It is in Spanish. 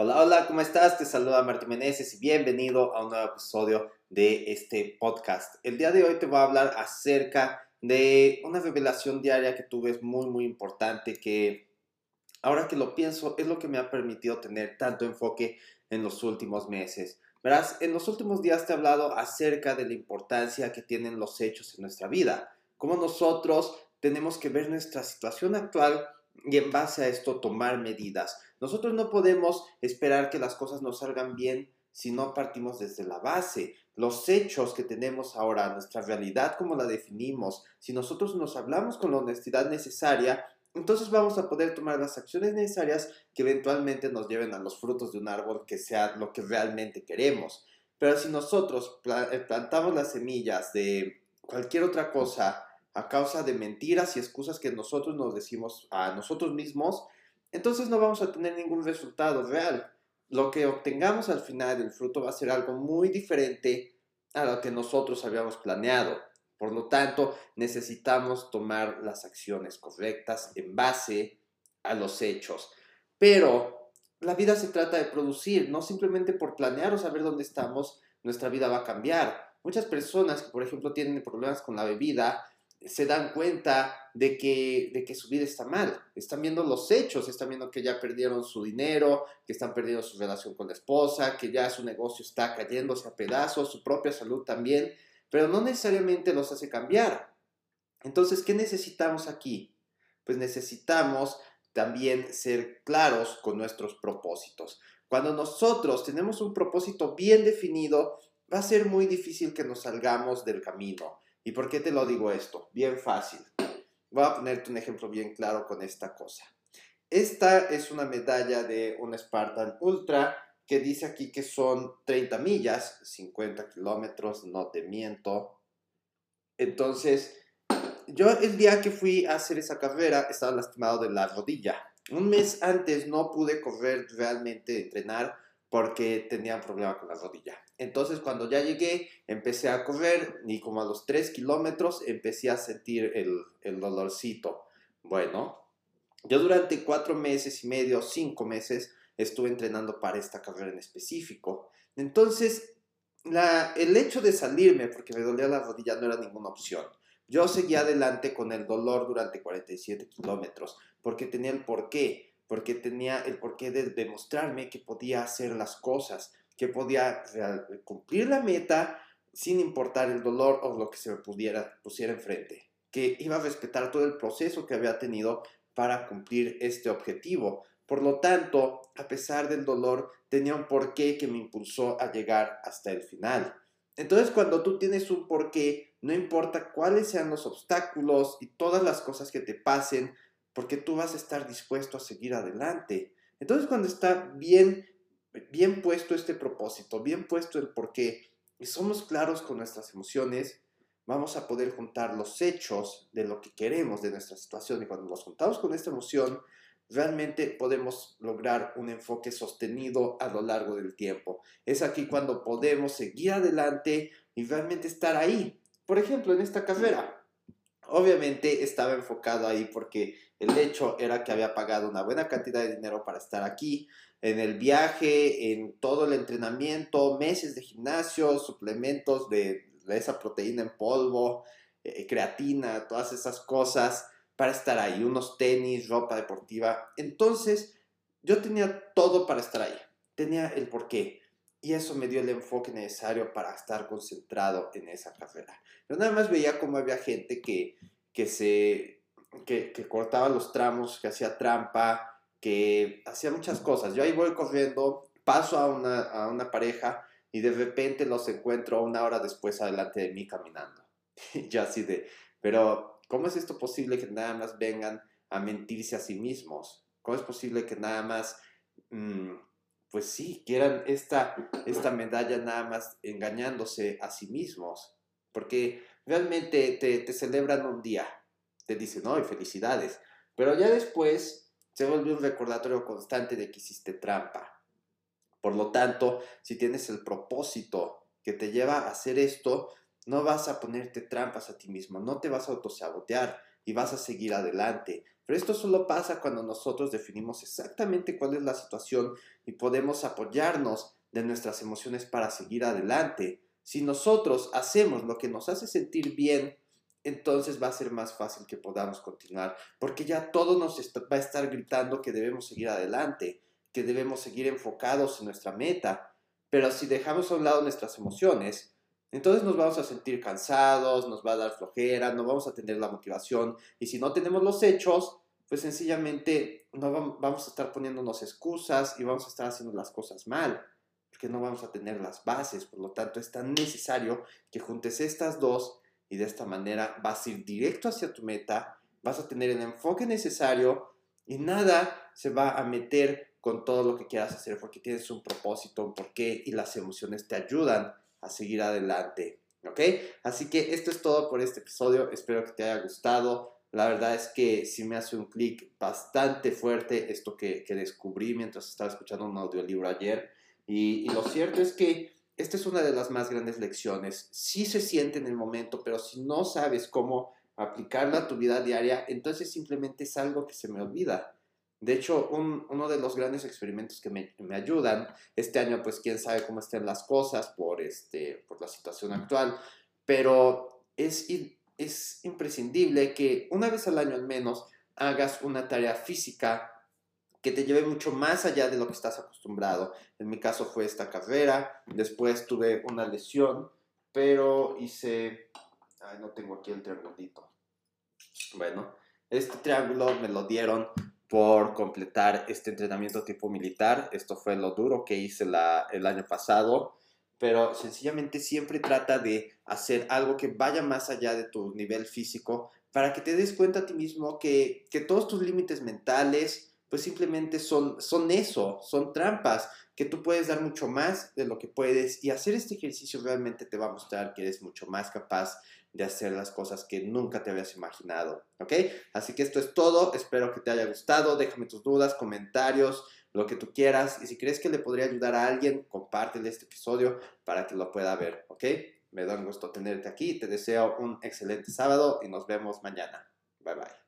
Hola, hola, ¿cómo estás? Te saluda Martín Meneses y bienvenido a un nuevo episodio de este podcast. El día de hoy te voy a hablar acerca de una revelación diaria que tuve muy, muy importante que ahora que lo pienso es lo que me ha permitido tener tanto enfoque en los últimos meses. Verás, en los últimos días te he hablado acerca de la importancia que tienen los hechos en nuestra vida, cómo nosotros tenemos que ver nuestra situación actual y en base a esto tomar medidas. Nosotros no podemos esperar que las cosas nos salgan bien si no partimos desde la base. Los hechos que tenemos ahora, nuestra realidad como la definimos, si nosotros nos hablamos con la honestidad necesaria, entonces vamos a poder tomar las acciones necesarias que eventualmente nos lleven a los frutos de un árbol que sea lo que realmente queremos. Pero si nosotros eh, plantamos las semillas de cualquier otra cosa a causa de mentiras y excusas que nosotros nos decimos a nosotros mismos, entonces no vamos a tener ningún resultado real. Lo que obtengamos al final del fruto va a ser algo muy diferente a lo que nosotros habíamos planeado. Por lo tanto, necesitamos tomar las acciones correctas en base a los hechos. Pero la vida se trata de producir, no simplemente por planear o saber dónde estamos, nuestra vida va a cambiar. Muchas personas que, por ejemplo, tienen problemas con la bebida, se dan cuenta de que, de que su vida está mal. Están viendo los hechos, están viendo que ya perdieron su dinero, que están perdiendo su relación con la esposa, que ya su negocio está cayéndose a pedazos, su propia salud también, pero no necesariamente los hace cambiar. Entonces, ¿qué necesitamos aquí? Pues necesitamos también ser claros con nuestros propósitos. Cuando nosotros tenemos un propósito bien definido, va a ser muy difícil que nos salgamos del camino. ¿Y por qué te lo digo esto? Bien fácil. Voy a ponerte un ejemplo bien claro con esta cosa. Esta es una medalla de un Spartan Ultra que dice aquí que son 30 millas, 50 kilómetros, no te miento. Entonces, yo el día que fui a hacer esa carrera estaba lastimado de la rodilla. Un mes antes no pude correr realmente, entrenar, porque tenía un problema con la rodilla. Entonces cuando ya llegué, empecé a correr y como a los 3 kilómetros empecé a sentir el, el dolorcito. Bueno, yo durante cuatro meses y medio, cinco meses, estuve entrenando para esta carrera en específico. Entonces, el hecho de salirme porque me dolía la rodilla no era ninguna opción. Yo seguía adelante con el dolor durante 47 kilómetros porque tenía el porqué porque tenía el porqué de demostrarme que podía hacer las cosas, que podía cumplir la meta sin importar el dolor o lo que se me pudiera pusiera enfrente, que iba a respetar todo el proceso que había tenido para cumplir este objetivo. Por lo tanto, a pesar del dolor, tenía un porqué que me impulsó a llegar hasta el final. Entonces, cuando tú tienes un porqué, no importa cuáles sean los obstáculos y todas las cosas que te pasen, porque tú vas a estar dispuesto a seguir adelante. Entonces cuando está bien, bien puesto este propósito, bien puesto el por qué, y somos claros con nuestras emociones, vamos a poder juntar los hechos de lo que queremos de nuestra situación. Y cuando los juntamos con esta emoción, realmente podemos lograr un enfoque sostenido a lo largo del tiempo. Es aquí cuando podemos seguir adelante y realmente estar ahí. Por ejemplo, en esta carrera, Obviamente estaba enfocado ahí porque el hecho era que había pagado una buena cantidad de dinero para estar aquí, en el viaje, en todo el entrenamiento, meses de gimnasio, suplementos de, esa proteína en polvo, eh, creatina, todas esas cosas para estar ahí, unos tenis, ropa deportiva. Entonces, yo tenía todo para estar ahí, tenía el porqué. Y eso me dio el enfoque necesario para estar concentrado en esa carrera. Yo nada más veía cómo había gente que, que se, que, que cortaba los tramos, que hacía trampa, que hacía muchas cosas. Yo ahí voy corriendo, paso a una, a una pareja y de repente los encuentro una hora después adelante de mí caminando. Yo así de, pero ¿cómo es esto posible que nada más vengan a mentirse a sí mismos? ¿Cómo es posible que nada más mmm, pues sí, quieran esta, esta medalla nada más engañándose a sí mismos, porque realmente te, te celebran un día, te dicen, no, felicidades, pero ya después se vuelve un recordatorio constante de que hiciste trampa. Por lo tanto, si tienes el propósito que te lleva a hacer esto, no vas a ponerte trampas a ti mismo, no te vas a autosabotear y vas a seguir adelante. Pero esto solo pasa cuando nosotros definimos exactamente cuál es la situación y podemos apoyarnos de nuestras emociones para seguir adelante. Si nosotros hacemos lo que nos hace sentir bien, entonces va a ser más fácil que podamos continuar, porque ya todo nos va a estar gritando que debemos seguir adelante, que debemos seguir enfocados en nuestra meta. Pero si dejamos a un lado nuestras emociones, entonces nos vamos a sentir cansados, nos va a dar flojera, no vamos a tener la motivación y si no tenemos los hechos, pues sencillamente no vamos a estar poniéndonos excusas y vamos a estar haciendo las cosas mal, porque no vamos a tener las bases. Por lo tanto, es tan necesario que juntes estas dos y de esta manera vas a ir directo hacia tu meta, vas a tener el enfoque necesario y nada se va a meter con todo lo que quieras hacer porque tienes un propósito, un porqué y las emociones te ayudan a seguir adelante. ¿Ok? Así que esto es todo por este episodio. Espero que te haya gustado. La verdad es que sí me hace un clic bastante fuerte esto que, descubrí mientras estaba escuchando un audiolibro ayer. Y, y, lo cierto es que esta es una de las más grandes lecciones. Sí se siente en el momento, pero si no sabes cómo aplicarla a tu vida diaria, entonces simplemente es algo que se me olvida. De hecho, uno de los grandes experimentos que me, ayudan, este año pues quién sabe cómo estén las cosas por, este, por la situación actual, pero es, es imprescindible que una vez al año al menos hagas una tarea física que te lleve mucho más allá de lo que estás acostumbrado. En mi caso fue esta carrera, después tuve una lesión, pero hice... Ay, no tengo aquí el triangulito. Bueno, este triángulo me lo dieron por completar este entrenamiento tipo militar. Esto fue lo duro que hice el año pasado, pero sencillamente siempre trata de hacer algo que vaya más allá de tu nivel físico para que te des cuenta a ti mismo que, que todos tus límites mentales pues simplemente son, son eso, son trampas, que tú puedes dar mucho más de lo que puedes y hacer este ejercicio realmente te va a mostrar que eres mucho más capaz de hacer las cosas que nunca te habías imaginado, ¿ok? Así que esto es todo, espero que te haya gustado, déjame tus dudas, comentarios, lo que tú quieras y si crees que le podría ayudar a alguien, compártele este episodio para que lo pueda ver, ¿ok? Me da un gusto tenerte aquí, te deseo un excelente sábado y nos vemos mañana. Bye bye.